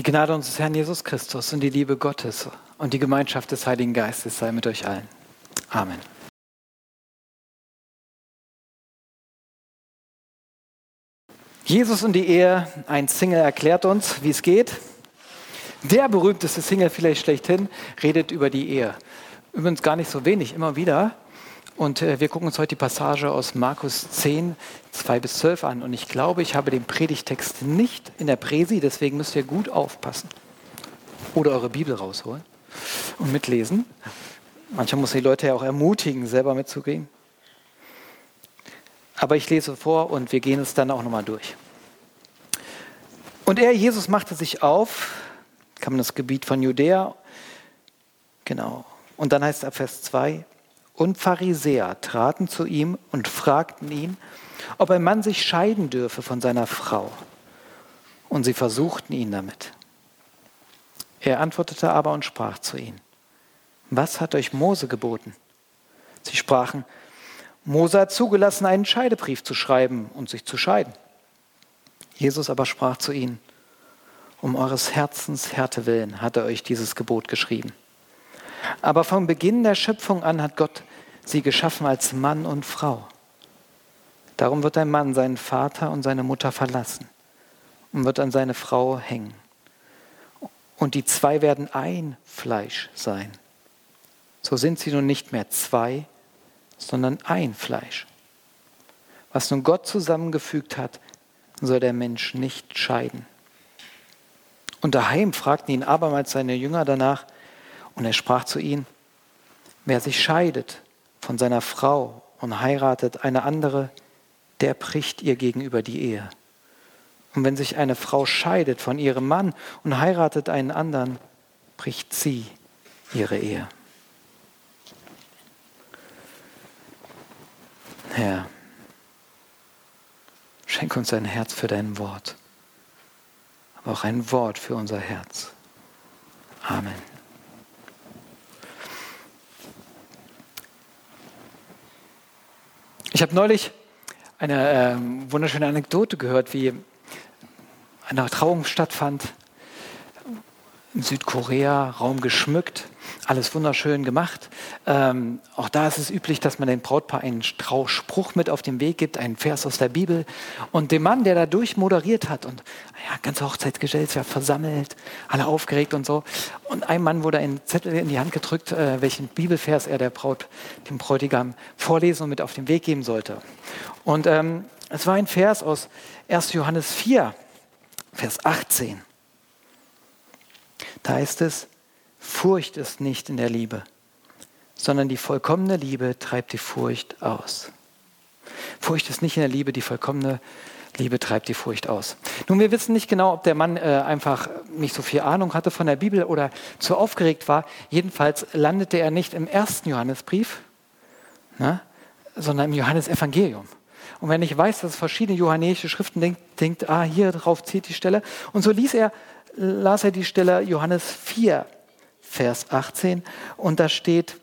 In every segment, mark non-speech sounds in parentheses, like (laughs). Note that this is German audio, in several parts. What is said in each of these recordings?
Die Gnade unseres Herrn Jesus Christus und die Liebe Gottes und die Gemeinschaft des Heiligen Geistes sei mit euch allen. Amen. Jesus und die Ehe, ein Single erklärt uns, wie es geht. Der berühmteste Single vielleicht schlechthin redet über die Ehe. Übrigens gar nicht so wenig, immer wieder. Und äh, wir gucken uns heute die Passage aus Markus 10, 2 bis 12 an. Und ich glaube, ich habe den Predigtext nicht in der Präsi, deswegen müsst ihr gut aufpassen. Oder eure Bibel rausholen und mitlesen. Manchmal muss die Leute ja auch ermutigen, selber mitzugehen. Aber ich lese vor und wir gehen es dann auch nochmal durch. Und er, Jesus, machte sich auf, kam in das Gebiet von Judäa, genau. Und dann heißt es ab Vers 2, und Pharisäer traten zu ihm und fragten ihn, ob ein Mann sich scheiden dürfe von seiner Frau. Und sie versuchten ihn damit. Er antwortete aber und sprach zu ihnen, was hat euch Mose geboten? Sie sprachen, Mose hat zugelassen, einen Scheidebrief zu schreiben und sich zu scheiden. Jesus aber sprach zu ihnen, um eures Herzens Härte willen hat er euch dieses Gebot geschrieben. Aber vom Beginn der Schöpfung an hat Gott sie geschaffen als Mann und Frau. Darum wird ein Mann seinen Vater und seine Mutter verlassen und wird an seine Frau hängen. Und die zwei werden ein Fleisch sein. So sind sie nun nicht mehr zwei, sondern ein Fleisch. Was nun Gott zusammengefügt hat, soll der Mensch nicht scheiden. Und daheim fragten ihn abermals seine Jünger danach, und er sprach zu ihnen, wer sich scheidet von seiner Frau und heiratet eine andere, der bricht ihr gegenüber die Ehe. Und wenn sich eine Frau scheidet von ihrem Mann und heiratet einen anderen, bricht sie ihre Ehe. Herr, schenk uns ein Herz für dein Wort, aber auch ein Wort für unser Herz. Amen. Ich habe neulich eine äh, wunderschöne Anekdote gehört, wie eine Trauung stattfand in Südkorea, Raum geschmückt, alles wunderschön gemacht. Ähm, auch da ist es üblich, dass man dem Brautpaar einen Spruch mit auf den Weg gibt, einen Vers aus der Bibel. Und dem Mann, der da durchmoderiert hat und ja, ganze Hochzeitsgesellschaft versammelt, alle aufgeregt und so. Und einem Mann wurde ein Zettel in die Hand gedrückt, äh, welchen Bibelvers er der Braut, dem Bräutigam vorlesen und mit auf den Weg geben sollte. Und ähm, es war ein Vers aus 1. Johannes 4, Vers 18. Da heißt es, Furcht ist nicht in der Liebe, sondern die vollkommene Liebe treibt die Furcht aus. Furcht ist nicht in der Liebe, die vollkommene Liebe treibt die Furcht aus. Nun, wir wissen nicht genau, ob der Mann äh, einfach nicht so viel Ahnung hatte von der Bibel oder zu aufgeregt war. Jedenfalls landete er nicht im ersten Johannesbrief, ne, sondern im Johannesevangelium. Und wenn ich weiß, dass es verschiedene johannäische Schriften denkt, denkt, ah, hier drauf zieht die Stelle. Und so ließ er las er die Stelle Johannes 4, Vers 18 und da steht,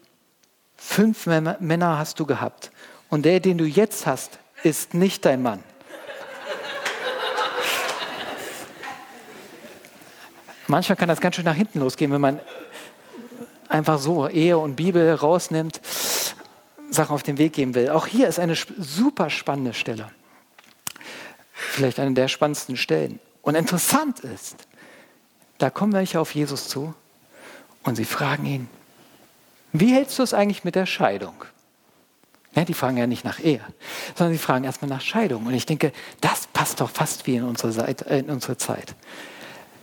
fünf Männer hast du gehabt und der, den du jetzt hast, ist nicht dein Mann. Manchmal kann das ganz schön nach hinten losgehen, wenn man einfach so Ehe und Bibel rausnimmt, Sachen auf den Weg geben will. Auch hier ist eine super spannende Stelle. Vielleicht eine der spannendsten Stellen. Und interessant ist, da kommen welche auf Jesus zu und sie fragen ihn, wie hältst du es eigentlich mit der Scheidung? Ja, die fragen ja nicht nach Ehe, sondern sie fragen erstmal nach Scheidung. Und ich denke, das passt doch fast wie in unsere, Seite, äh, in unsere Zeit.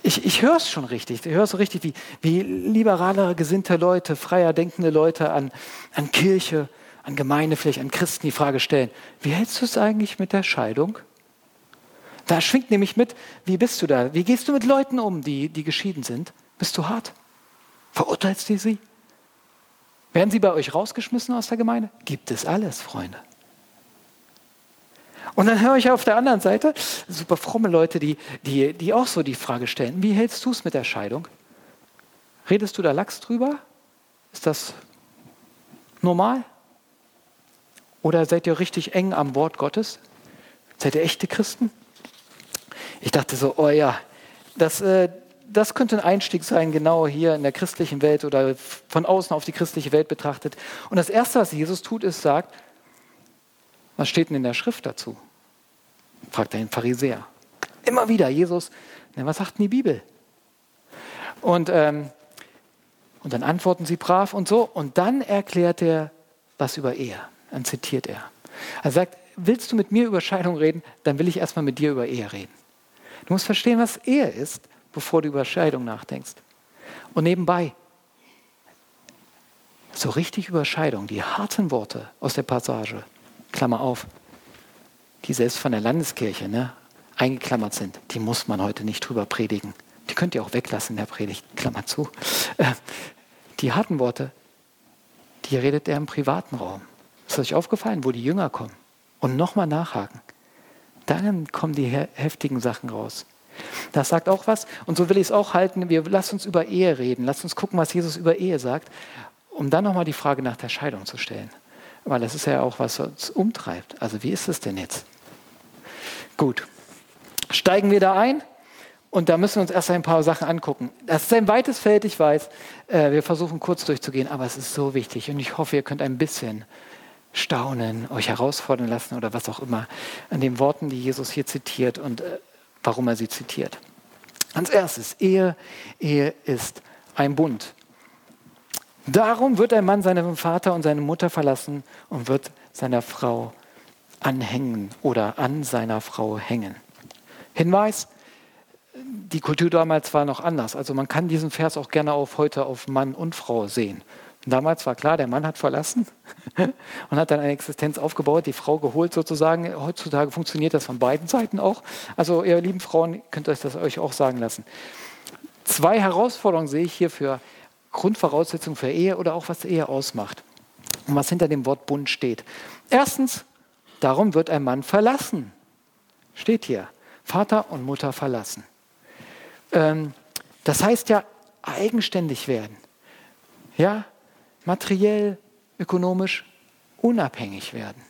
Ich, ich höre es schon richtig. Ich höre so richtig, wie, wie liberalere gesinnte Leute, freier denkende Leute an, an Kirche, an Gemeinde, vielleicht an Christen die Frage stellen, wie hältst du es eigentlich mit der Scheidung? Da schwingt nämlich mit, wie bist du da? Wie gehst du mit Leuten um, die, die geschieden sind? Bist du hart? Verurteilst du sie? Werden sie bei euch rausgeschmissen aus der Gemeinde? Gibt es alles, Freunde. Und dann höre ich auf der anderen Seite super fromme Leute, die, die, die auch so die Frage stellen, wie hältst du es mit der Scheidung? Redest du da Lachs drüber? Ist das normal? Oder seid ihr richtig eng am Wort Gottes? Seid ihr echte Christen? Ich dachte so, oh ja, das, äh, das könnte ein Einstieg sein, genau hier in der christlichen Welt oder von außen auf die christliche Welt betrachtet. Und das Erste, was Jesus tut, ist, sagt, was steht denn in der Schrift dazu? Fragt er den Pharisäer. Immer wieder, Jesus, na, was sagt denn die Bibel? Und, ähm, und dann antworten sie brav und so. Und dann erklärt er was über Ehe. Dann zitiert er. Er sagt, willst du mit mir über Scheidung reden, dann will ich erstmal mit dir über Ehe reden. Du musst verstehen, was Ehe ist, bevor du über Scheidung nachdenkst. Und nebenbei, so richtig über Scheidung, die harten Worte aus der Passage, Klammer auf, die selbst von der Landeskirche ne, eingeklammert sind, die muss man heute nicht drüber predigen. Die könnt ihr auch weglassen in der Predigt, Klammer zu. Äh, die harten Worte, die redet er im privaten Raum. Ist euch aufgefallen, wo die Jünger kommen und nochmal nachhaken? Dann kommen die heftigen Sachen raus. Das sagt auch was. Und so will ich es auch halten. Wir lass uns über Ehe reden. Lass uns gucken, was Jesus über Ehe sagt, um dann nochmal die Frage nach der Scheidung zu stellen. Weil das ist ja auch, was uns umtreibt. Also wie ist es denn jetzt? Gut. Steigen wir da ein? Und da müssen wir uns erst ein paar Sachen angucken. Das ist ein weites Feld, ich weiß. Äh, wir versuchen kurz durchzugehen, aber es ist so wichtig. Und ich hoffe, ihr könnt ein bisschen staunen, euch herausfordern lassen oder was auch immer an den Worten, die Jesus hier zitiert und äh, warum er sie zitiert. Als erstes, Ehe, Ehe ist ein Bund. Darum wird ein Mann seinen Vater und seine Mutter verlassen und wird seiner Frau anhängen oder an seiner Frau hängen. Hinweis, die Kultur damals war noch anders. Also man kann diesen Vers auch gerne auf heute auf Mann und Frau sehen. Damals war klar, der Mann hat verlassen (laughs) und hat dann eine Existenz aufgebaut, die Frau geholt sozusagen. Heutzutage funktioniert das von beiden Seiten auch. Also ihr lieben Frauen, könnt euch das euch auch sagen lassen. Zwei Herausforderungen sehe ich hier für Grundvoraussetzungen für Ehe oder auch was Ehe ausmacht und was hinter dem Wort Bund steht. Erstens, darum wird ein Mann verlassen. Steht hier. Vater und Mutter verlassen. Ähm, das heißt ja eigenständig werden. Ja, materiell, ökonomisch unabhängig werden.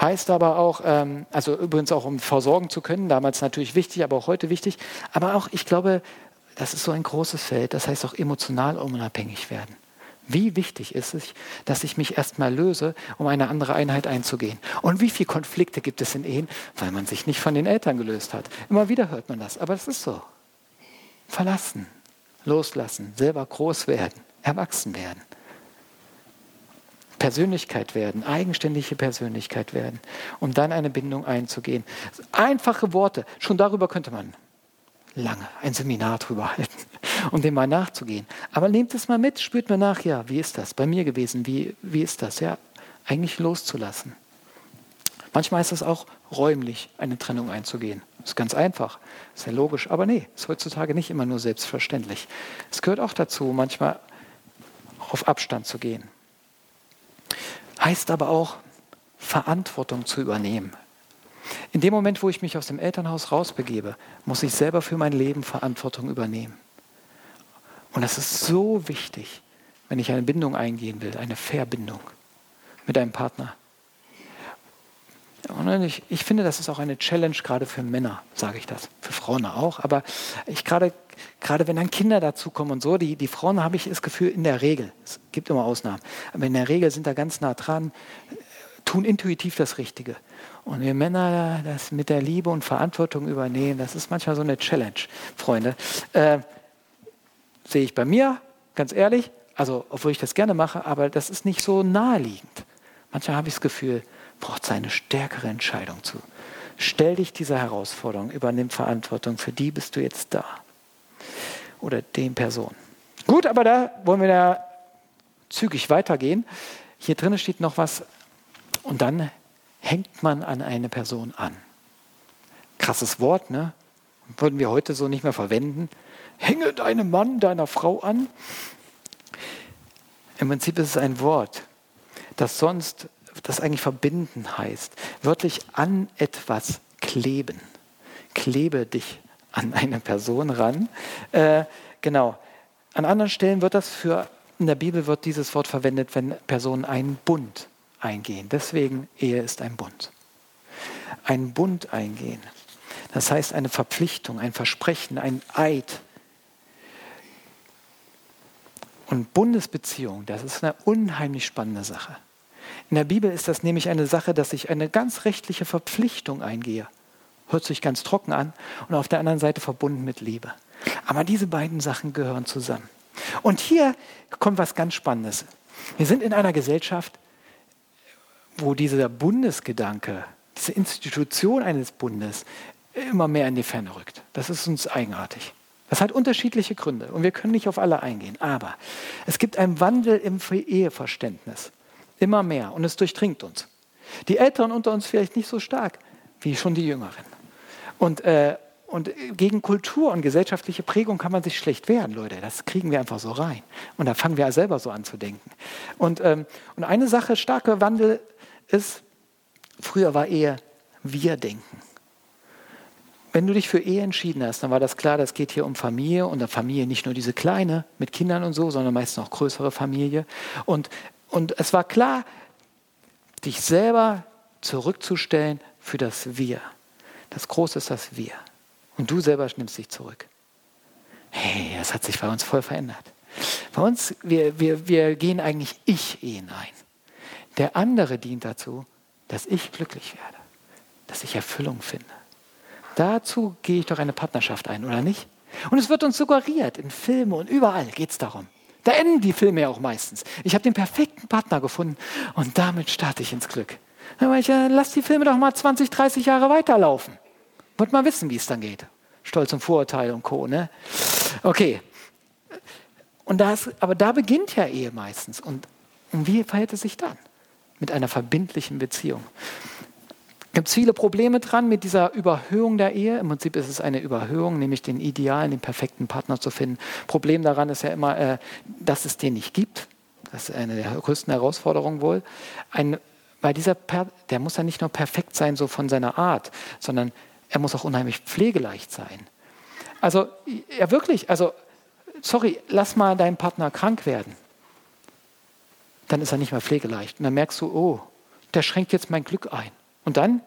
Heißt aber auch, ähm, also übrigens auch um versorgen zu können, damals natürlich wichtig, aber auch heute wichtig. Aber auch, ich glaube, das ist so ein großes Feld, das heißt auch emotional unabhängig werden. Wie wichtig ist es, dass ich mich erstmal löse, um eine andere Einheit einzugehen? Und wie viele Konflikte gibt es in Ehen, weil man sich nicht von den Eltern gelöst hat? Immer wieder hört man das, aber es ist so. Verlassen, loslassen, selber groß werden, erwachsen werden. Persönlichkeit werden, eigenständige Persönlichkeit werden, um dann eine Bindung einzugehen. Einfache Worte, schon darüber könnte man lange ein Seminar drüber halten, (laughs) um dem mal nachzugehen. Aber nehmt es mal mit, spürt mir nach, ja, wie ist das bei mir gewesen, wie, wie ist das, ja, eigentlich loszulassen. Manchmal ist es auch räumlich, eine Trennung einzugehen. Ist ganz einfach, ist ja logisch, aber nee, ist heutzutage nicht immer nur selbstverständlich. Es gehört auch dazu, manchmal auf Abstand zu gehen. Heißt aber auch, Verantwortung zu übernehmen in dem Moment, wo ich mich aus dem Elternhaus rausbegebe, muss ich selber für mein Leben Verantwortung übernehmen. Und das ist so wichtig, wenn ich eine Bindung eingehen will, eine Verbindung mit einem Partner. Ich, ich finde, das ist auch eine Challenge gerade für Männer, sage ich das. Für Frauen auch. Aber ich gerade, gerade wenn dann Kinder dazukommen und so, die, die Frauen habe ich das Gefühl, in der Regel, es gibt immer Ausnahmen, aber in der Regel sind da ganz nah dran, tun intuitiv das Richtige. Und wir Männer das mit der Liebe und Verantwortung übernehmen, das ist manchmal so eine Challenge, Freunde. Äh, sehe ich bei mir, ganz ehrlich, also obwohl ich das gerne mache, aber das ist nicht so naheliegend. Manchmal habe ich das Gefühl, braucht es eine stärkere Entscheidung zu. Stell dich dieser Herausforderung, übernimm Verantwortung, für die bist du jetzt da. Oder den Person. Gut, aber da wollen wir da zügig weitergehen. Hier drinnen steht noch was, und dann hängt man an eine Person an. Krasses Wort, ne? Würden wir heute so nicht mehr verwenden. Hänge deinem Mann, deiner Frau an. Im Prinzip ist es ein Wort, das sonst, das eigentlich verbinden heißt. Wörtlich an etwas kleben. Klebe dich an eine Person ran. Äh, genau. An anderen Stellen wird das für, in der Bibel wird dieses Wort verwendet, wenn Personen einen Bund eingehen. Deswegen, Ehe ist ein Bund. Ein Bund eingehen. Das heißt eine Verpflichtung, ein Versprechen, ein Eid. Und Bundesbeziehung, das ist eine unheimlich spannende Sache. In der Bibel ist das nämlich eine Sache, dass ich eine ganz rechtliche Verpflichtung eingehe. Hört sich ganz trocken an und auf der anderen Seite verbunden mit Liebe. Aber diese beiden Sachen gehören zusammen. Und hier kommt was ganz Spannendes. Wir sind in einer Gesellschaft, wo dieser Bundesgedanke, diese Institution eines Bundes immer mehr in die Ferne rückt. Das ist uns eigenartig. Das hat unterschiedliche Gründe und wir können nicht auf alle eingehen. Aber es gibt einen Wandel im Eheverständnis. Immer mehr und es durchdringt uns. Die Älteren unter uns vielleicht nicht so stark wie schon die Jüngeren. Und, äh, und gegen Kultur und gesellschaftliche Prägung kann man sich schlecht wehren, Leute. Das kriegen wir einfach so rein. Und da fangen wir selber so an zu denken. Und, ähm, und eine Sache, starker Wandel ist, früher war eher wir denken. Wenn du dich für Ehe entschieden hast, dann war das klar, das geht hier um Familie und der Familie nicht nur diese kleine mit Kindern und so, sondern meistens auch größere Familie. Und, und es war klar, dich selber zurückzustellen für das Wir. Das Große ist das Wir. Und du selber nimmst dich zurück. Hey, das hat sich bei uns voll verändert. Bei uns, wir, wir, wir gehen eigentlich Ich-Ehen ein. Der andere dient dazu, dass ich glücklich werde, dass ich Erfüllung finde. Dazu gehe ich doch eine Partnerschaft ein, oder nicht? Und es wird uns suggeriert, in Filmen und überall geht es darum. Da enden die Filme ja auch meistens. Ich habe den perfekten Partner gefunden und damit starte ich ins Glück. Aber ich äh, lass die Filme doch mal 20, 30 Jahre weiterlaufen. Wollt mal wissen, wie es dann geht. Stolz und Vorurteil und Co. Ne? Okay. Und das, aber da beginnt ja Ehe meistens. Und, und wie verhält es sich dann? Mit einer verbindlichen Beziehung gibt viele Probleme dran mit dieser Überhöhung der Ehe. Im Prinzip ist es eine Überhöhung, nämlich den idealen, den perfekten Partner zu finden. Problem daran ist ja immer, äh, dass es den nicht gibt. Das ist eine der größten Herausforderungen wohl. Ein, weil dieser, per der muss ja nicht nur perfekt sein, so von seiner Art, sondern er muss auch unheimlich pflegeleicht sein. Also, ja wirklich, also, sorry, lass mal deinen Partner krank werden. Dann ist er nicht mehr pflegeleicht. Und dann merkst du, oh, der schränkt jetzt mein Glück ein. Und dann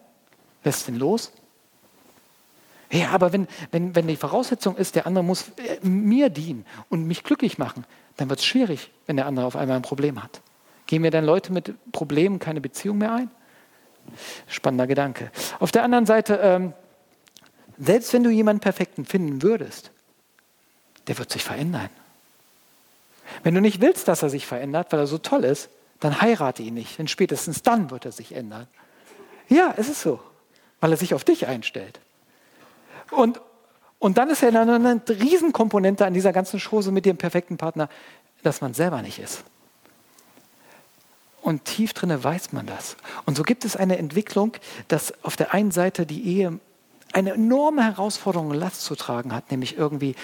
lässt ihn los. Ja, aber wenn, wenn, wenn die Voraussetzung ist, der andere muss äh, mir dienen und mich glücklich machen, dann wird es schwierig, wenn der andere auf einmal ein Problem hat. Gehen wir dann Leute mit Problemen keine Beziehung mehr ein? Spannender Gedanke. Auf der anderen Seite, ähm, selbst wenn du jemanden Perfekten finden würdest, der wird sich verändern. Wenn du nicht willst, dass er sich verändert, weil er so toll ist, dann heirate ihn nicht, denn spätestens dann wird er sich ändern. Ja, es ist so, weil er sich auf dich einstellt. Und, und dann ist ja eine, eine Riesenkomponente an dieser ganzen Chose mit dem perfekten Partner, dass man selber nicht ist. Und tief drinne weiß man das. Und so gibt es eine Entwicklung, dass auf der einen Seite die Ehe eine enorme Herausforderung und Last zu tragen hat, nämlich irgendwie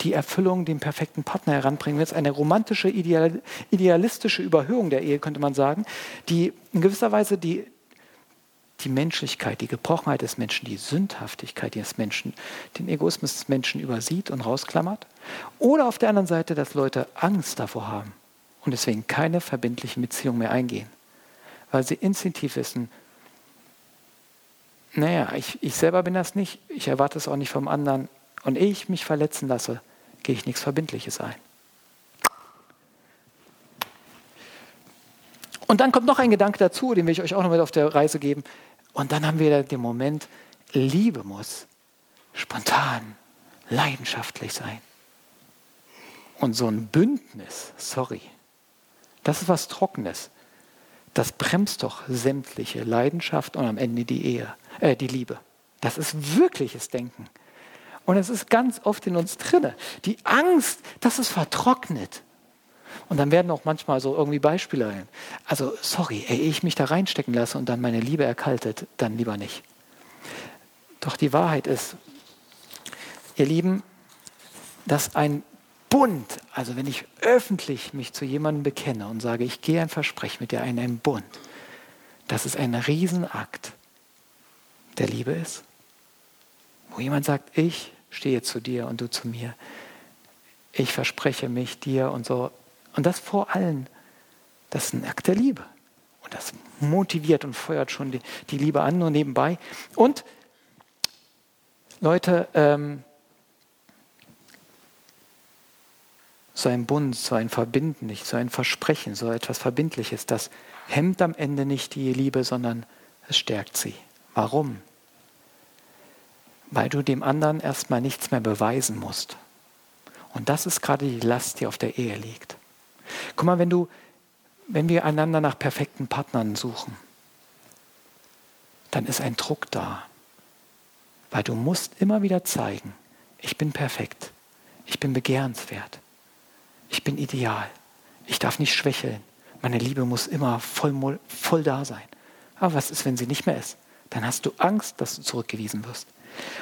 die Erfüllung, den perfekten Partner heranbringen. Jetzt eine romantische, ideal, idealistische Überhöhung der Ehe, könnte man sagen, die in gewisser Weise die, die Menschlichkeit, die Gebrochenheit des Menschen, die Sündhaftigkeit des Menschen, den Egoismus des Menschen übersieht und rausklammert. Oder auf der anderen Seite, dass Leute Angst davor haben und deswegen keine verbindlichen Beziehungen mehr eingehen, weil sie instinktiv wissen, naja, ich, ich selber bin das nicht, ich erwarte es auch nicht vom anderen und ehe ich mich verletzen lasse, gehe ich nichts Verbindliches ein. Und dann kommt noch ein Gedanke dazu, den will ich euch auch noch mit auf der Reise geben. Und dann haben wir den Moment, Liebe muss spontan, leidenschaftlich sein. Und so ein Bündnis, sorry, das ist was Trockenes. Das bremst doch sämtliche Leidenschaft und am Ende die Ehe, äh, die Liebe. Das ist wirkliches Denken. Und es ist ganz oft in uns drinne. Die Angst, dass es vertrocknet. Und dann werden auch manchmal so irgendwie Beispiele rein. Also, sorry, ehe ich mich da reinstecken lasse und dann meine Liebe erkaltet, dann lieber nicht. Doch die Wahrheit ist, ihr Lieben, dass ein Bund, also wenn ich öffentlich mich zu jemandem bekenne und sage, ich gehe ein Versprechen mit dir ein, ein Bund, dass es ein Riesenakt der Liebe ist. Wo jemand sagt, ich stehe zu dir und du zu mir. Ich verspreche mich dir und so und das vor allem, das ist ein Akt der Liebe. Und das motiviert und feuert schon die, die Liebe an, nur nebenbei. Und Leute, ähm, so ein Bund, so ein Verbinden, so ein Versprechen, so etwas Verbindliches, das hemmt am Ende nicht die Liebe, sondern es stärkt sie. Warum? Weil du dem anderen erstmal nichts mehr beweisen musst. Und das ist gerade die Last, die auf der Ehe liegt. Guck mal, wenn du, wenn wir einander nach perfekten Partnern suchen, dann ist ein Druck da. Weil du musst immer wieder zeigen, ich bin perfekt, ich bin begehrenswert, ich bin ideal, ich darf nicht schwächeln, meine Liebe muss immer voll, voll da sein. Aber was ist, wenn sie nicht mehr ist? Dann hast du Angst, dass du zurückgewiesen wirst.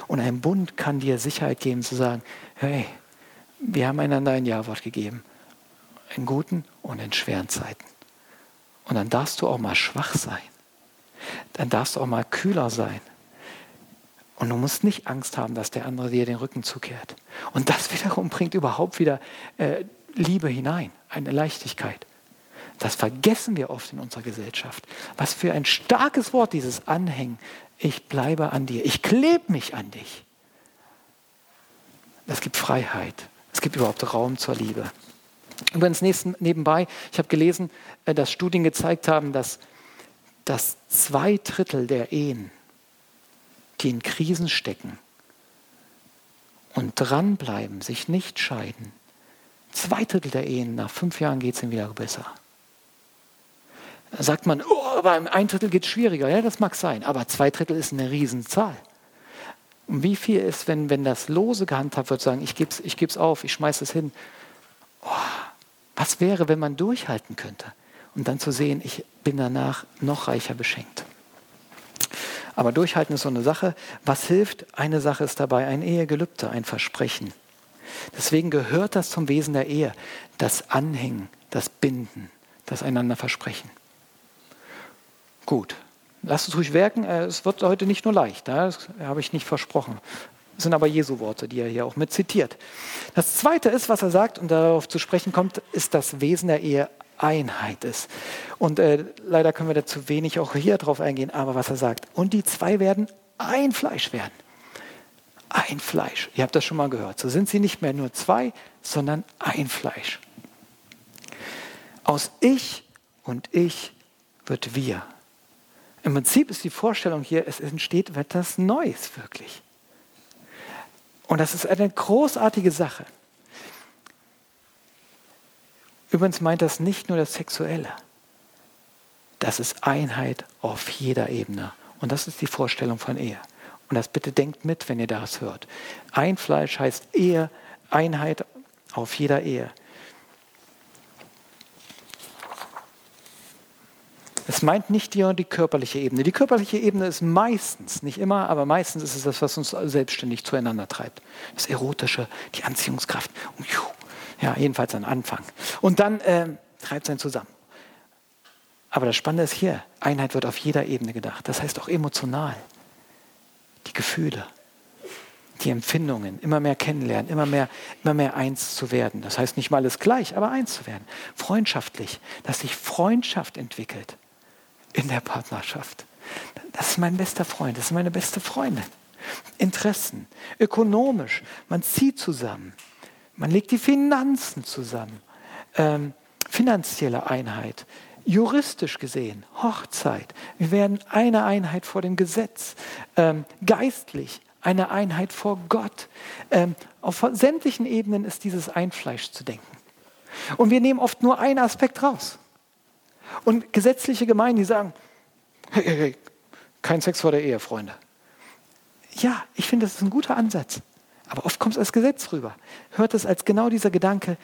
Und ein Bund kann dir Sicherheit geben, zu sagen, hey, wir haben einander ein Ja-Wort gegeben. In guten und in schweren Zeiten. Und dann darfst du auch mal schwach sein. Dann darfst du auch mal kühler sein. Und du musst nicht Angst haben, dass der andere dir den Rücken zukehrt. Und das (laughs) wiederum bringt überhaupt wieder äh, Liebe hinein, eine Leichtigkeit. Das vergessen wir oft in unserer Gesellschaft. Was für ein starkes Wort dieses Anhängen. Ich bleibe an dir. Ich klebe mich an dich. Das gibt Freiheit. Es gibt überhaupt Raum zur Liebe. Übrigens nebenbei, ich habe gelesen, äh, dass Studien gezeigt haben, dass, dass zwei Drittel der Ehen, die in Krisen stecken und dranbleiben, sich nicht scheiden, zwei Drittel der Ehen, nach fünf Jahren geht es ihnen wieder besser. Da sagt man, oh, aber ein Drittel geht schwieriger. Ja, das mag sein, aber zwei Drittel ist eine Riesenzahl. Und wie viel ist, wenn, wenn das lose gehandhabt wird, sagen, ich gebe es ich auf, ich schmeiße es hin. Oh, was wäre, wenn man durchhalten könnte und dann zu sehen, ich bin danach noch reicher beschenkt. Aber durchhalten ist so eine Sache. Was hilft? Eine Sache ist dabei ein Ehegelübde, ein Versprechen. Deswegen gehört das zum Wesen der Ehe, das Anhängen, das Binden, das einander versprechen. Gut, Lasst es ruhig wirken. Äh, es wird heute nicht nur leicht, das habe ich nicht versprochen. Das sind aber Jesu Worte, die er hier auch mit zitiert. Das Zweite ist, was er sagt und darauf zu sprechen kommt, ist das Wesen der Ehe Einheit ist. Und äh, leider können wir da zu wenig auch hier drauf eingehen, aber was er sagt. Und die zwei werden ein Fleisch werden. Ein Fleisch. Ihr habt das schon mal gehört. So sind sie nicht mehr nur zwei, sondern ein Fleisch. Aus ich und ich wird wir. Im Prinzip ist die Vorstellung hier, es entsteht etwas Neues wirklich. Und das ist eine großartige Sache. Übrigens meint das nicht nur das Sexuelle. Das ist Einheit auf jeder Ebene. Und das ist die Vorstellung von Ehe. Und das bitte denkt mit, wenn ihr das hört. Ein Fleisch heißt Ehe, Einheit auf jeder Ehe. Es meint nicht die, die körperliche Ebene. Die körperliche Ebene ist meistens, nicht immer, aber meistens ist es das, was uns selbstständig zueinander treibt. Das Erotische, die Anziehungskraft. Ja, jedenfalls am Anfang. Und dann äh, treibt es einen zusammen. Aber das Spannende ist hier, Einheit wird auf jeder Ebene gedacht. Das heißt auch emotional. Die Gefühle, die Empfindungen, immer mehr kennenlernen, immer mehr, immer mehr eins zu werden. Das heißt nicht mal alles gleich, aber eins zu werden. Freundschaftlich, dass sich Freundschaft entwickelt in der Partnerschaft. Das ist mein bester Freund, das ist meine beste Freundin. Interessen, ökonomisch, man zieht zusammen, man legt die Finanzen zusammen, ähm, finanzielle Einheit, juristisch gesehen, Hochzeit, wir werden eine Einheit vor dem Gesetz, ähm, geistlich, eine Einheit vor Gott. Ähm, auf sämtlichen Ebenen ist dieses Einfleisch zu denken. Und wir nehmen oft nur einen Aspekt raus. Und gesetzliche Gemeinden, die sagen, hey, hey, hey, kein Sex vor der Ehe, Freunde. Ja, ich finde, das ist ein guter Ansatz. Aber oft kommt es als Gesetz rüber. Hört es als genau dieser Gedanke,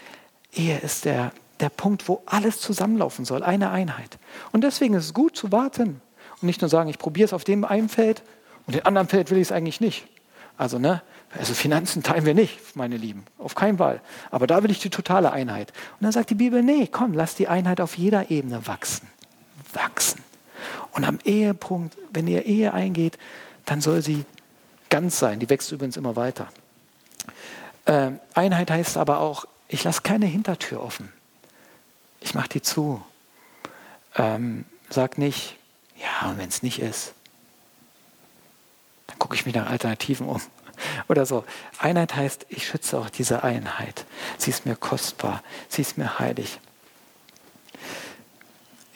Ehe ist der, der Punkt, wo alles zusammenlaufen soll, eine Einheit. Und deswegen ist es gut zu warten und nicht nur sagen, ich probiere es auf dem einen Feld und dem anderen Feld will ich es eigentlich nicht. Also, ne, also Finanzen teilen wir nicht, meine Lieben, auf keinen Fall. Aber da will ich die totale Einheit. Und dann sagt die Bibel, nee, komm, lass die Einheit auf jeder Ebene wachsen. Wachsen. Und am Ehepunkt, wenn ihr Ehe eingeht, dann soll sie ganz sein. Die wächst übrigens immer weiter. Ähm, Einheit heißt aber auch, ich lasse keine Hintertür offen. Ich mache die zu. Ähm, sag nicht, ja, und wenn es nicht ist, dann gucke ich mich nach Alternativen um. (laughs) Oder so. Einheit heißt, ich schütze auch diese Einheit. Sie ist mir kostbar, sie ist mir heilig.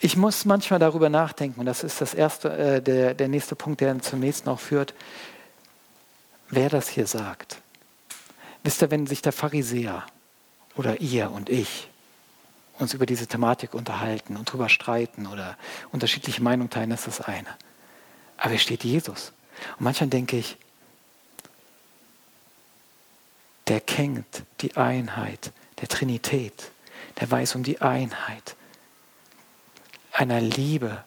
Ich muss manchmal darüber nachdenken, und das ist das erste, äh, der, der nächste Punkt, der zum nächsten auch führt, wer das hier sagt. Wisst ihr, wenn sich der Pharisäer oder ihr und ich uns über diese Thematik unterhalten und darüber streiten oder unterschiedliche Meinungen teilen, ist das eine. Aber es steht Jesus. Und manchmal denke ich, der kennt die Einheit der Trinität, der weiß um die Einheit einer Liebe,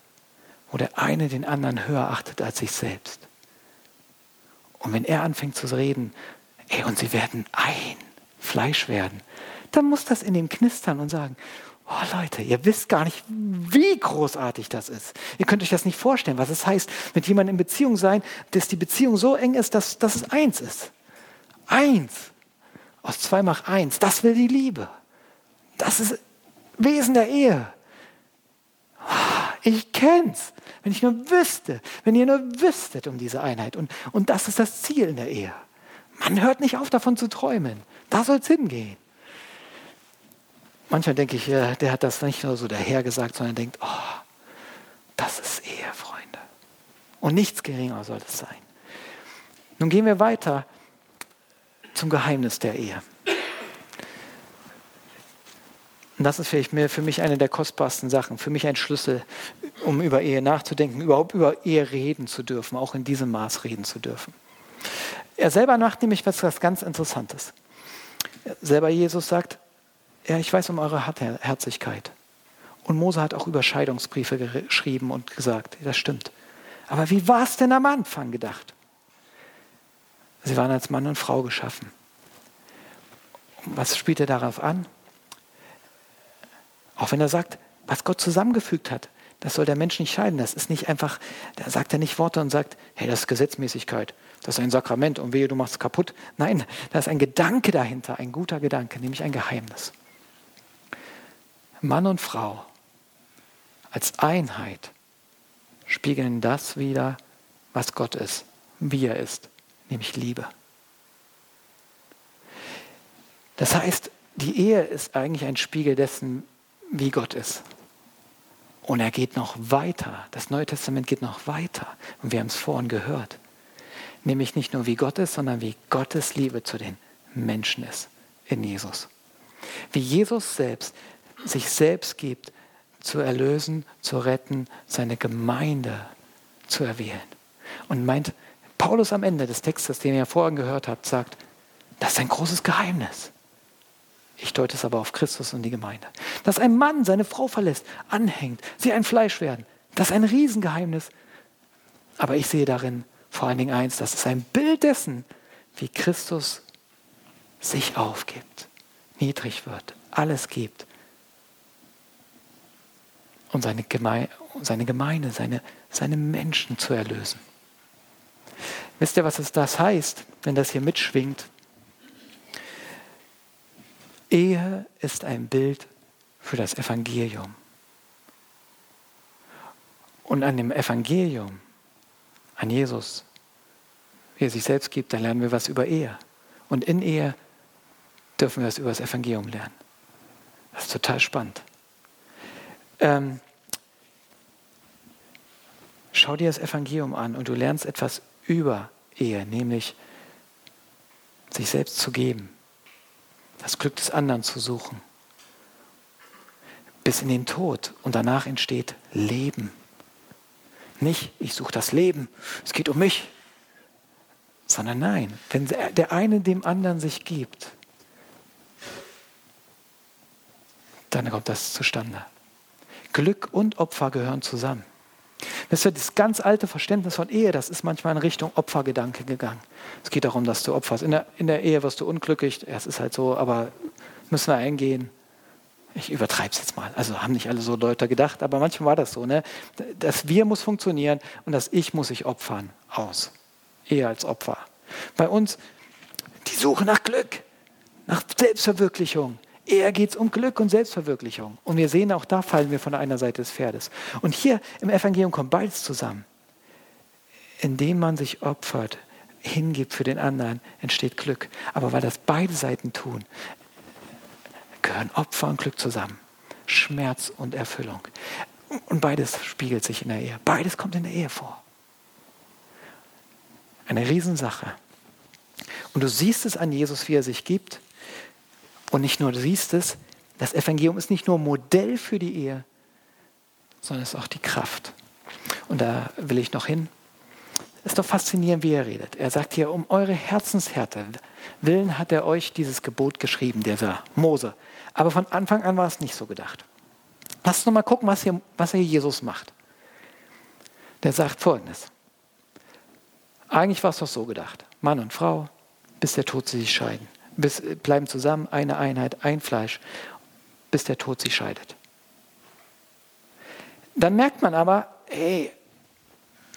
wo der eine den anderen höher achtet als sich selbst. Und wenn er anfängt zu reden, ey, und sie werden ein Fleisch werden, dann muss das in dem knistern und sagen, oh Leute, ihr wisst gar nicht, wie großartig das ist. Ihr könnt euch das nicht vorstellen, was es heißt, mit jemandem in Beziehung sein, dass die Beziehung so eng ist, dass, dass es eins ist. Eins. Aus zwei macht eins. Das will die Liebe. Das ist Wesen der Ehe. Ich kenn's. Wenn ich nur wüsste, wenn ihr nur wüsstet um diese Einheit. Und, und das ist das Ziel in der Ehe. Man hört nicht auf, davon zu träumen. Da soll es hingehen. Manchmal denke ich, der hat das nicht nur so dahergesagt, sondern denkt, oh, das ist Ehe, Freunde. Und nichts geringer soll es sein. Nun gehen wir weiter zum Geheimnis der Ehe. Und das ist vielleicht für mich eine der kostbarsten Sachen, für mich ein Schlüssel, um über Ehe nachzudenken, überhaupt über Ehe reden zu dürfen, auch in diesem Maß reden zu dürfen. Er selber macht nämlich was, ganz Interessantes. Selber Jesus sagt, ja, ich weiß um eure Herzlichkeit. Und Mose hat auch Überscheidungsbriefe geschrieben und gesagt, das stimmt. Aber wie war es denn am Anfang gedacht? Sie waren als Mann und Frau geschaffen. Was spielt er darauf an? Auch wenn er sagt, was Gott zusammengefügt hat, das soll der Mensch nicht scheiden. Das ist nicht einfach, da sagt er nicht Worte und sagt, hey, das ist Gesetzmäßigkeit, das ist ein Sakrament und wehe, du machst es kaputt. Nein, da ist ein Gedanke dahinter, ein guter Gedanke, nämlich ein Geheimnis. Mann und Frau als Einheit spiegeln das wieder, was Gott ist, wie er ist, nämlich Liebe. Das heißt, die Ehe ist eigentlich ein Spiegel dessen, wie Gott ist. Und er geht noch weiter. Das Neue Testament geht noch weiter. Und wir haben es vorhin gehört. Nämlich nicht nur wie Gott ist, sondern wie Gottes Liebe zu den Menschen ist in Jesus. Wie Jesus selbst sich selbst gibt, zu erlösen, zu retten, seine Gemeinde zu erwählen. Und meint, Paulus am Ende des Textes, den ihr vorhin gehört habt, sagt, das ist ein großes Geheimnis. Ich deute es aber auf Christus und die Gemeinde. Dass ein Mann seine Frau verlässt, anhängt, sie ein Fleisch werden, das ist ein Riesengeheimnis. Aber ich sehe darin vor allen Dingen eins, das ist ein Bild dessen, wie Christus sich aufgibt, niedrig wird, alles gibt und seine, Geme seine Gemeinde, seine, seine Menschen zu erlösen. Wisst ihr, was das heißt, wenn das hier mitschwingt? Ehe ist ein Bild für das Evangelium. Und an dem Evangelium, an Jesus, wie er sich selbst gibt, da lernen wir was über Ehe. Und in Ehe dürfen wir was über das Evangelium lernen. Das ist total spannend. Ähm, schau dir das Evangelium an und du lernst etwas über Ehe, nämlich sich selbst zu geben, das Glück des anderen zu suchen. Bis in den Tod und danach entsteht Leben. Nicht, ich suche das Leben, es geht um mich, sondern nein, wenn der eine dem anderen sich gibt, dann kommt das zustande. Glück und Opfer gehören zusammen. Das ist das ganz alte Verständnis von Ehe, das ist manchmal in Richtung Opfergedanke gegangen. Es geht darum, dass du opferst. In der, in der Ehe wirst du unglücklich, ja, es ist halt so, aber müssen wir eingehen. Ich übertreibe es jetzt mal. Also haben nicht alle so Leute gedacht, aber manchmal war das so. Ne? Das Wir muss funktionieren und das Ich muss sich opfern aus. Ehe als Opfer. Bei uns die Suche nach Glück, nach Selbstverwirklichung, Eher geht es um Glück und Selbstverwirklichung. Und wir sehen, auch da fallen wir von einer Seite des Pferdes. Und hier im Evangelium kommt beides zusammen. Indem man sich opfert, hingibt für den anderen, entsteht Glück. Aber weil das beide Seiten tun, gehören Opfer und Glück zusammen. Schmerz und Erfüllung. Und beides spiegelt sich in der Ehe. Beides kommt in der Ehe vor. Eine Riesensache. Und du siehst es an Jesus, wie er sich gibt. Und nicht nur du siehst es, das Evangelium ist nicht nur Modell für die Ehe, sondern es ist auch die Kraft. Und da will ich noch hin. Es ist doch faszinierend, wie er redet. Er sagt hier, um eure Herzenshärte willen hat er euch dieses Gebot geschrieben, dieser Mose. Aber von Anfang an war es nicht so gedacht. Lass uns noch mal gucken, was hier, was hier Jesus macht. Der sagt folgendes. Eigentlich war es doch so gedacht. Mann und Frau, bis der Tod sie sich scheiden. Bis, bleiben zusammen, eine Einheit, ein Fleisch, bis der Tod sie scheidet. Dann merkt man aber, hey,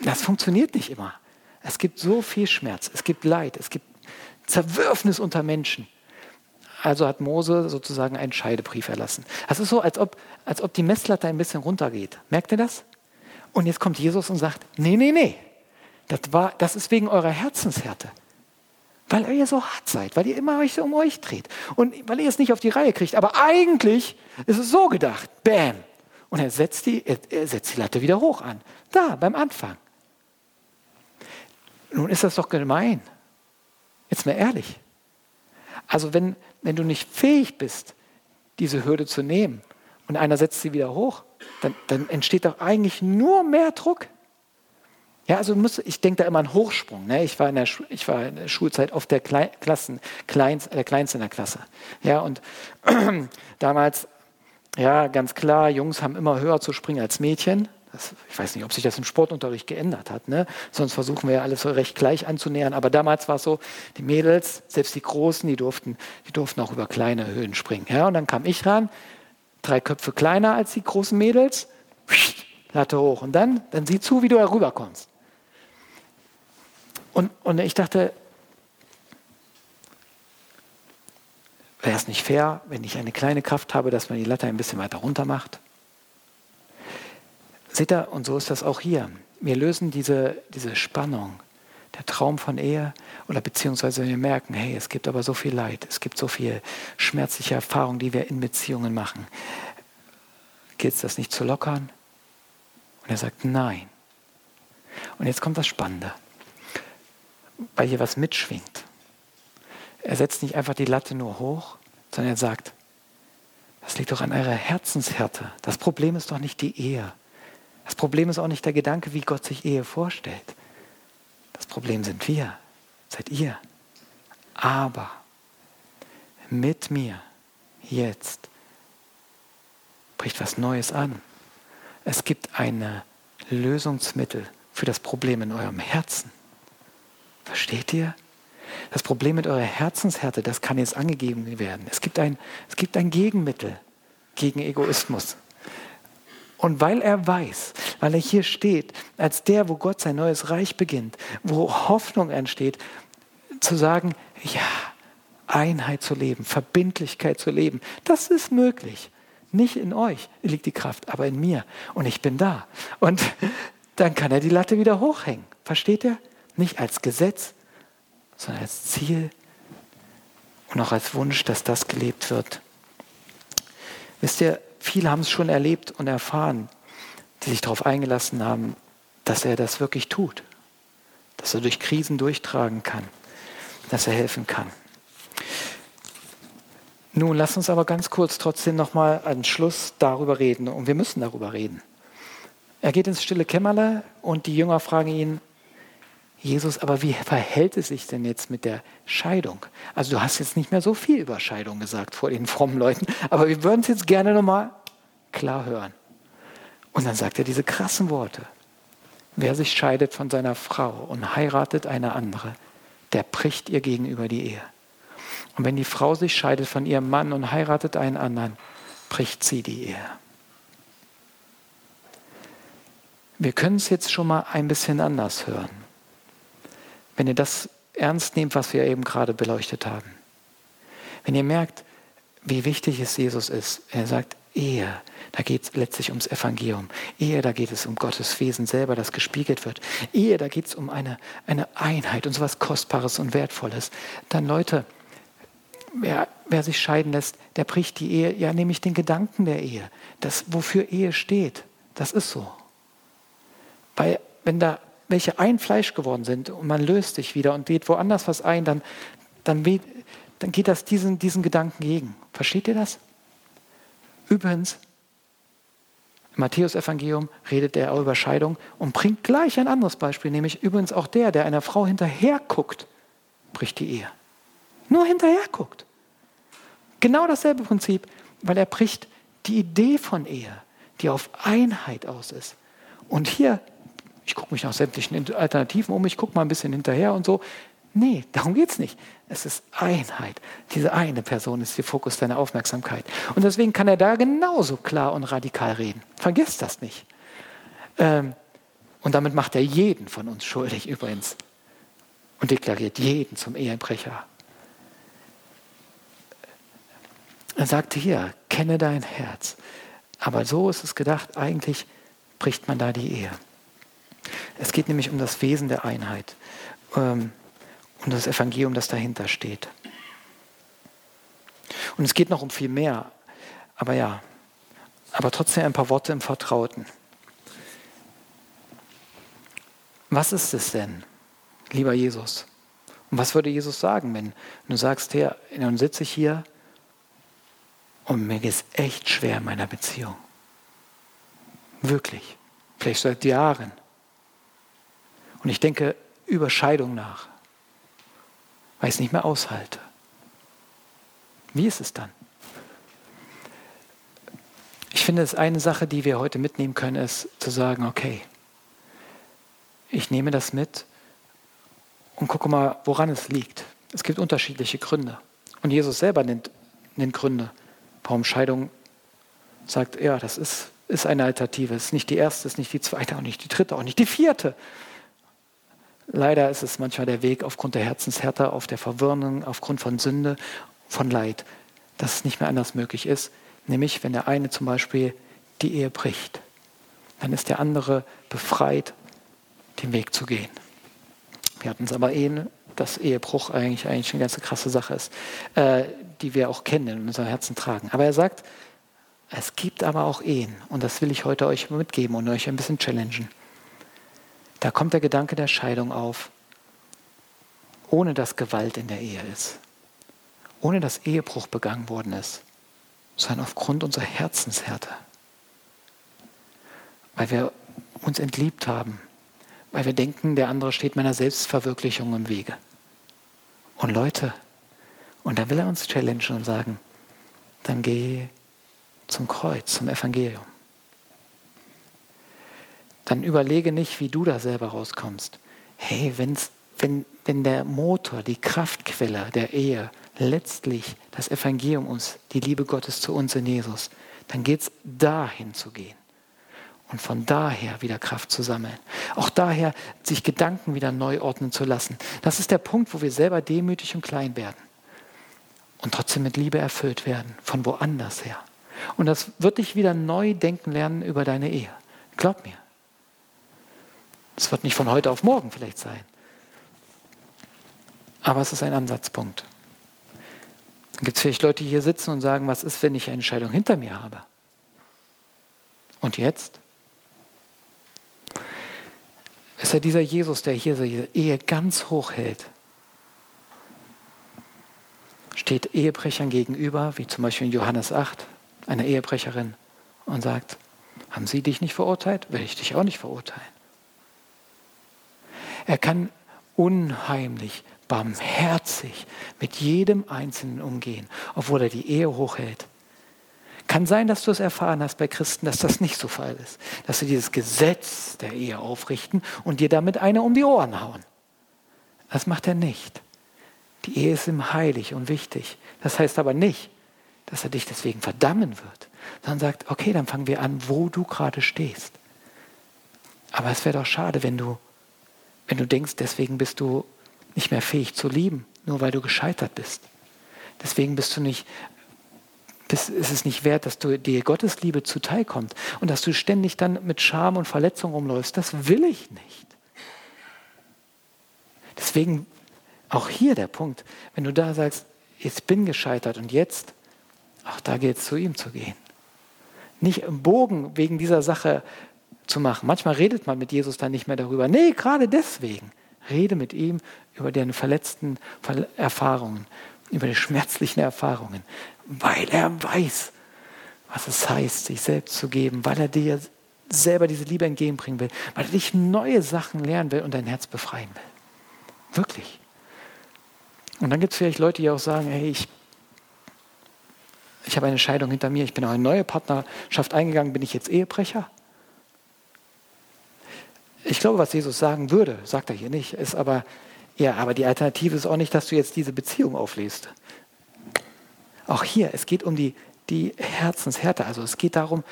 das funktioniert nicht immer. Es gibt so viel Schmerz, es gibt Leid, es gibt Zerwürfnis unter Menschen. Also hat Mose sozusagen einen Scheidebrief erlassen. Das ist so, als ob, als ob die Messlatte ein bisschen runtergeht. Merkt ihr das? Und jetzt kommt Jesus und sagt, nee, nee, nee, das, war, das ist wegen eurer Herzenshärte. Weil ihr so hart seid, weil ihr immer euch um euch dreht. Und weil ihr es nicht auf die Reihe kriegt. Aber eigentlich ist es so gedacht. Bam. Und er setzt die, er setzt die Latte wieder hoch an. Da, beim Anfang. Nun ist das doch gemein. Jetzt mal ehrlich. Also wenn, wenn du nicht fähig bist, diese Hürde zu nehmen und einer setzt sie wieder hoch, dann, dann entsteht doch eigentlich nur mehr Druck. Ja, also muss, ich denke da immer an Hochsprung. Ne? Ich, war in der, ich war in der Schulzeit oft der, Klei, Klassen, Kleins, der Kleinste in der Klasse. Ja, und (clears throat) damals, ja, ganz klar, Jungs haben immer höher zu springen als Mädchen. Das, ich weiß nicht, ob sich das im Sportunterricht geändert hat. Ne? Sonst versuchen wir ja alles so recht gleich anzunähern. Aber damals war es so, die Mädels, selbst die Großen, die durften, die durften auch über kleine Höhen springen. Ja? Und dann kam ich ran, drei Köpfe kleiner als die großen Mädels, Latte hoch. Und dann, dann sieh zu, wie du herüberkommst. Und, und ich dachte, wäre es nicht fair, wenn ich eine kleine Kraft habe, dass man die Latte ein bisschen weiter runter macht? Seht ihr, und so ist das auch hier. Wir lösen diese, diese Spannung, der Traum von Ehe, oder beziehungsweise wir merken, hey, es gibt aber so viel Leid, es gibt so viel schmerzliche Erfahrungen, die wir in Beziehungen machen. Geht es das nicht zu lockern? Und er sagt, nein. Und jetzt kommt das Spannende weil hier was mitschwingt. Er setzt nicht einfach die Latte nur hoch, sondern er sagt, das liegt doch an eurer Herzenshärte. Das Problem ist doch nicht die Ehe. Das Problem ist auch nicht der Gedanke, wie Gott sich Ehe vorstellt. Das Problem sind wir, seid ihr. Aber mit mir jetzt bricht was Neues an. Es gibt ein Lösungsmittel für das Problem in eurem Herzen. Versteht ihr? Das Problem mit eurer Herzenshärte, das kann jetzt angegeben werden. Es gibt ein, es gibt ein Gegenmittel gegen Egoismus. Und weil er weiß, weil er hier steht, als der, wo Gott sein neues Reich beginnt, wo Hoffnung entsteht, zu sagen, ja, Einheit zu leben, Verbindlichkeit zu leben, das ist möglich. Nicht in euch liegt die Kraft, aber in mir. Und ich bin da. Und (laughs) dann kann er die Latte wieder hochhängen. Versteht ihr? Nicht als Gesetz, sondern als Ziel und auch als Wunsch, dass das gelebt wird. Wisst ihr, viele haben es schon erlebt und erfahren, die sich darauf eingelassen haben, dass er das wirklich tut, dass er durch Krisen durchtragen kann, dass er helfen kann. Nun, lass uns aber ganz kurz trotzdem nochmal einen Schluss darüber reden. Und wir müssen darüber reden. Er geht ins stille Kämmerle und die Jünger fragen ihn, Jesus, aber wie verhält es sich denn jetzt mit der Scheidung? Also du hast jetzt nicht mehr so viel über Scheidung gesagt vor den frommen Leuten, aber wir würden es jetzt gerne nochmal klar hören. Und dann sagt er diese krassen Worte. Wer sich scheidet von seiner Frau und heiratet eine andere, der bricht ihr gegenüber die Ehe. Und wenn die Frau sich scheidet von ihrem Mann und heiratet einen anderen, bricht sie die Ehe. Wir können es jetzt schon mal ein bisschen anders hören wenn ihr das ernst nehmt, was wir eben gerade beleuchtet haben. Wenn ihr merkt, wie wichtig es Jesus ist, er sagt, Ehe, da geht es letztlich ums Evangelium. Ehe, da geht es um Gottes Wesen selber, das gespiegelt wird. Ehe, da geht es um eine, eine Einheit und so etwas Kostbares und Wertvolles. Dann Leute, wer, wer sich scheiden lässt, der bricht die Ehe, ja nämlich den Gedanken der Ehe. Das, wofür Ehe steht, das ist so. Weil wenn da welche ein Fleisch geworden sind und man löst sich wieder und weht woanders was ein, dann, dann, dann geht das diesen, diesen Gedanken gegen. Versteht ihr das? Übrigens, im Matthäus-Evangelium redet er auch über Scheidung und bringt gleich ein anderes Beispiel, nämlich übrigens auch der, der einer Frau hinterher guckt, bricht die Ehe. Nur hinterher guckt. Genau dasselbe Prinzip, weil er bricht die Idee von Ehe, die auf Einheit aus ist. Und hier, ich gucke mich nach sämtlichen Alternativen um, ich gucke mal ein bisschen hinterher und so. Nee, (laughs) darum geht es nicht. Es ist Einheit. Diese eine Person ist der Fokus deiner Aufmerksamkeit. Und deswegen kann er da genauso klar und radikal reden. Vergiss das nicht. Ähm, und damit macht er jeden von uns schuldig übrigens. Und deklariert jeden zum Ehebrecher. Er sagte hier, kenne dein Herz. Aber so ist es gedacht, eigentlich bricht man da die Ehe. Es geht nämlich um das Wesen der Einheit. Ähm, und das Evangelium, das dahinter steht. Und es geht noch um viel mehr. Aber ja, aber trotzdem ein paar Worte im Vertrauten. Was ist es denn, lieber Jesus? Und was würde Jesus sagen, wenn du sagst, Herr, nun sitze ich hier und mir geht es echt schwer in meiner Beziehung. Wirklich. Vielleicht seit Jahren. Und ich denke über Scheidung nach weil ich es nicht mehr aushalte. Wie ist es dann? Ich finde, es eine Sache, die wir heute mitnehmen können, ist zu sagen, okay, ich nehme das mit und gucke mal, woran es liegt. Es gibt unterschiedliche Gründe. Und Jesus selber nennt, nennt Gründe, warum Scheidung sagt, ja, das ist, ist eine Alternative. Es ist nicht die erste, es ist nicht die zweite, auch nicht die dritte, auch nicht die vierte. Leider ist es manchmal der Weg aufgrund der Herzenshärte, auf der Verwirrung, aufgrund von Sünde, von Leid, dass es nicht mehr anders möglich ist. Nämlich, wenn der eine zum Beispiel die Ehe bricht, dann ist der andere befreit, den Weg zu gehen. Wir hatten es aber eh, dass Ehebruch eigentlich, eigentlich eine ganz krasse Sache ist, äh, die wir auch kennen, in unserem Herzen tragen. Aber er sagt, es gibt aber auch Ehen, und das will ich heute euch mitgeben und euch ein bisschen challengen. Da kommt der Gedanke der Scheidung auf, ohne dass Gewalt in der Ehe ist, ohne dass Ehebruch begangen worden ist, sondern aufgrund unserer Herzenshärte, weil wir uns entliebt haben, weil wir denken, der andere steht meiner Selbstverwirklichung im Wege. Und Leute, und da will er uns challengen und sagen, dann geh zum Kreuz, zum Evangelium dann überlege nicht, wie du da selber rauskommst. Hey, wenn's, wenn, wenn der Motor, die Kraftquelle der Ehe letztlich das Evangelium ist, die Liebe Gottes zu uns in Jesus, dann geht es dahin zu gehen und von daher wieder Kraft zu sammeln. Auch daher sich Gedanken wieder neu ordnen zu lassen. Das ist der Punkt, wo wir selber demütig und klein werden und trotzdem mit Liebe erfüllt werden, von woanders her. Und das wird dich wieder neu denken lernen über deine Ehe. Glaub mir. Es wird nicht von heute auf morgen vielleicht sein. Aber es ist ein Ansatzpunkt. Dann gibt es vielleicht Leute, die hier sitzen und sagen, was ist, wenn ich eine Entscheidung hinter mir habe? Und jetzt? Ist ja dieser Jesus, der hier diese Ehe ganz hoch hält, steht Ehebrechern gegenüber, wie zum Beispiel in Johannes 8, eine Ehebrecherin, und sagt, haben sie dich nicht verurteilt? Will ich dich auch nicht verurteilen. Er kann unheimlich barmherzig mit jedem Einzelnen umgehen, obwohl er die Ehe hochhält. Kann sein, dass du es erfahren hast bei Christen, dass das nicht so Fall ist, dass sie dieses Gesetz der Ehe aufrichten und dir damit eine um die Ohren hauen. Das macht er nicht. Die Ehe ist ihm heilig und wichtig. Das heißt aber nicht, dass er dich deswegen verdammen wird, sondern sagt, okay, dann fangen wir an, wo du gerade stehst. Aber es wäre doch schade, wenn du wenn du denkst, deswegen bist du nicht mehr fähig zu lieben, nur weil du gescheitert bist. Deswegen bist du nicht ist es nicht wert, dass du dir Gottes Liebe zuteilkommt und dass du ständig dann mit Scham und Verletzung rumläufst. Das will ich nicht. Deswegen auch hier der Punkt, wenn du da sagst, ich bin gescheitert und jetzt, auch da geht es zu ihm zu gehen. Nicht im Bogen wegen dieser Sache zu machen. Manchmal redet man mit Jesus dann nicht mehr darüber. Nee, gerade deswegen. Rede mit ihm über deine verletzten Erfahrungen, über die schmerzlichen Erfahrungen, weil er weiß, was es heißt, sich selbst zu geben, weil er dir selber diese Liebe entgegenbringen will, weil er dich neue Sachen lernen will und dein Herz befreien will. Wirklich. Und dann gibt es vielleicht Leute, die auch sagen, hey, ich, ich habe eine Scheidung hinter mir, ich bin auch eine neue Partnerschaft eingegangen, bin ich jetzt Ehebrecher? Ich glaube, was Jesus sagen würde, sagt er hier nicht, ist aber, ja, aber die Alternative ist auch nicht, dass du jetzt diese Beziehung auflässt. Auch hier, es geht um die, die Herzenshärte. Also es geht darum,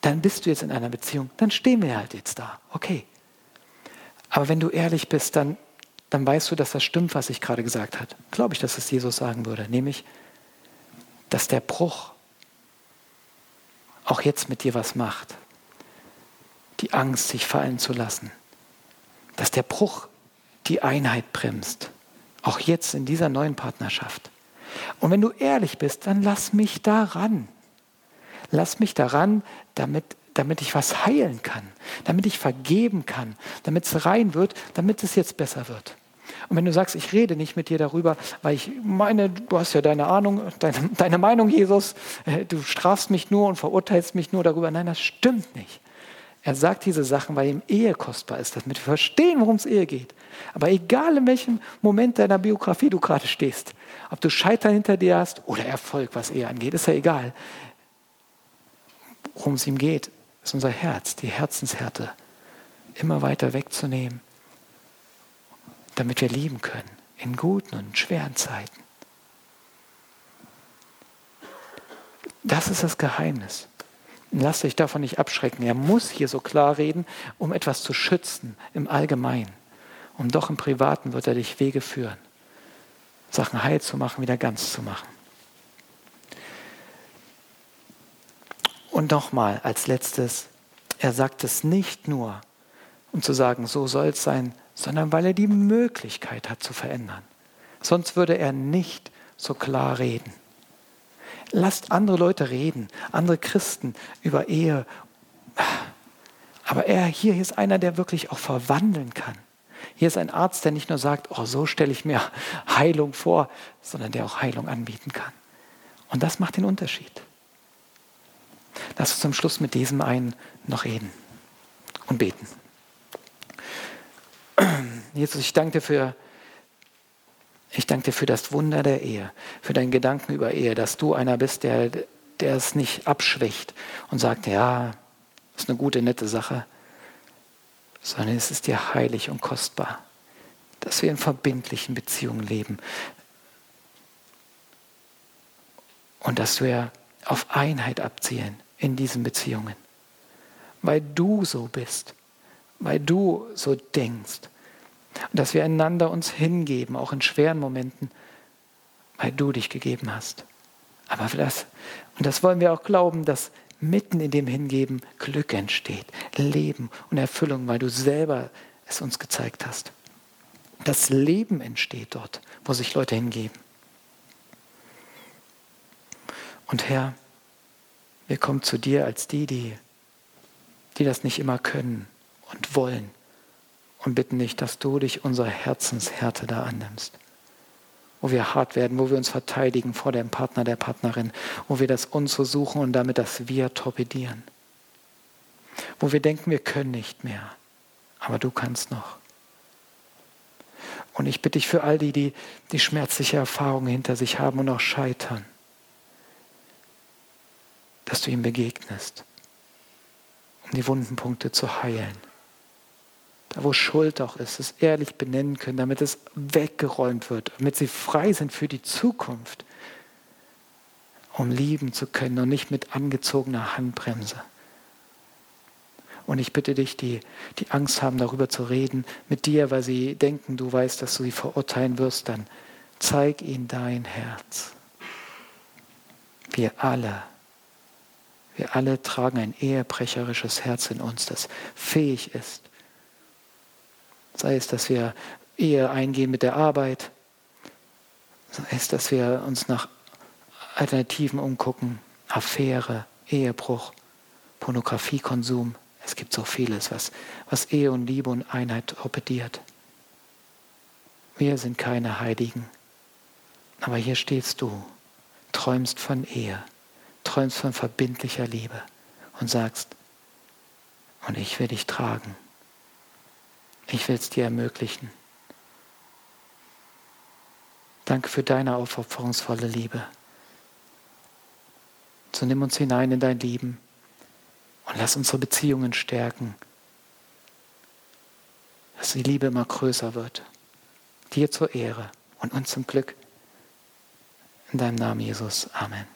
dann bist du jetzt in einer Beziehung, dann stehen wir halt jetzt da. Okay. Aber wenn du ehrlich bist, dann, dann weißt du, dass das stimmt, was ich gerade gesagt habe. Glaube ich, dass es Jesus sagen würde. Nämlich, dass der Bruch auch jetzt mit dir was macht die Angst, sich fallen zu lassen. Dass der Bruch die Einheit bremst. Auch jetzt in dieser neuen Partnerschaft. Und wenn du ehrlich bist, dann lass mich daran. Lass mich daran, damit, damit ich was heilen kann, damit ich vergeben kann, damit es rein wird, damit es jetzt besser wird. Und wenn du sagst, ich rede nicht mit dir darüber, weil ich meine, du hast ja deine Ahnung, deine, (laughs) deine Meinung, Jesus, äh, du strafst mich nur und verurteilst mich nur darüber. Nein, das stimmt nicht. Er sagt diese Sachen, weil ihm Ehe kostbar ist, damit wir verstehen, worum es Ehe geht. Aber egal in welchem Moment deiner Biografie du gerade stehst, ob du Scheitern hinter dir hast oder Erfolg, was Ehe angeht, ist ja egal. Worum es ihm geht, ist unser Herz, die Herzenshärte immer weiter wegzunehmen, damit wir lieben können, in guten und schweren Zeiten. Das ist das Geheimnis. Lasst euch davon nicht abschrecken. Er muss hier so klar reden, um etwas zu schützen im Allgemeinen. Und doch im Privaten wird er dich Wege führen, Sachen heil zu machen, wieder ganz zu machen. Und nochmal als letztes, er sagt es nicht nur, um zu sagen, so soll es sein, sondern weil er die Möglichkeit hat zu verändern. Sonst würde er nicht so klar reden. Lasst andere Leute reden, andere Christen über Ehe. Aber er hier ist einer, der wirklich auch verwandeln kann. Hier ist ein Arzt, der nicht nur sagt, oh, so stelle ich mir Heilung vor, sondern der auch Heilung anbieten kann. Und das macht den Unterschied. Lass uns zum Schluss mit diesem einen noch reden und beten. (clears throat) Jesus, ich danke dir für ich danke dir für das Wunder der Ehe, für deinen Gedanken über Ehe, dass du einer bist, der, der es nicht abschwächt und sagt, ja, ist eine gute, nette Sache, sondern es ist dir heilig und kostbar, dass wir in verbindlichen Beziehungen leben und dass wir auf Einheit abzielen in diesen Beziehungen, weil du so bist, weil du so denkst und dass wir einander uns hingeben, auch in schweren Momenten, weil du dich gegeben hast. Aber das, und das wollen wir auch glauben, dass mitten in dem Hingeben Glück entsteht, Leben und Erfüllung, weil du selber es uns gezeigt hast. Das Leben entsteht dort, wo sich Leute hingeben. Und Herr, wir kommen zu dir als die, die, die das nicht immer können und wollen und bitten dich, dass du dich unserer Herzenshärte da annimmst. Wo wir hart werden, wo wir uns verteidigen vor dem Partner, der Partnerin, wo wir das Unsere suchen und damit das Wir torpedieren. Wo wir denken, wir können nicht mehr, aber du kannst noch. Und ich bitte dich für all die, die, die schmerzliche Erfahrungen hinter sich haben und auch scheitern, dass du ihm begegnest, um die wunden Punkte zu heilen da wo Schuld auch ist, es ehrlich benennen können, damit es weggeräumt wird, damit sie frei sind für die Zukunft, um lieben zu können und nicht mit angezogener Handbremse. Und ich bitte dich, die, die Angst haben, darüber zu reden mit dir, weil sie denken, du weißt, dass du sie verurteilen wirst, dann zeig ihnen dein Herz. Wir alle, wir alle tragen ein ehebrecherisches Herz in uns, das fähig ist. Sei es, dass wir Ehe eingehen mit der Arbeit, sei es, dass wir uns nach Alternativen umgucken, Affäre, Ehebruch, Pornografiekonsum. Es gibt so vieles, was, was Ehe und Liebe und Einheit torpediert. Wir sind keine Heiligen. Aber hier stehst du, träumst von Ehe, träumst von verbindlicher Liebe und sagst, und ich will dich tragen. Ich will es dir ermöglichen. Danke für deine aufopferungsvolle Liebe. So nimm uns hinein in dein Leben und lass unsere Beziehungen stärken, dass die Liebe immer größer wird. Dir zur Ehre und uns zum Glück. In deinem Namen, Jesus. Amen.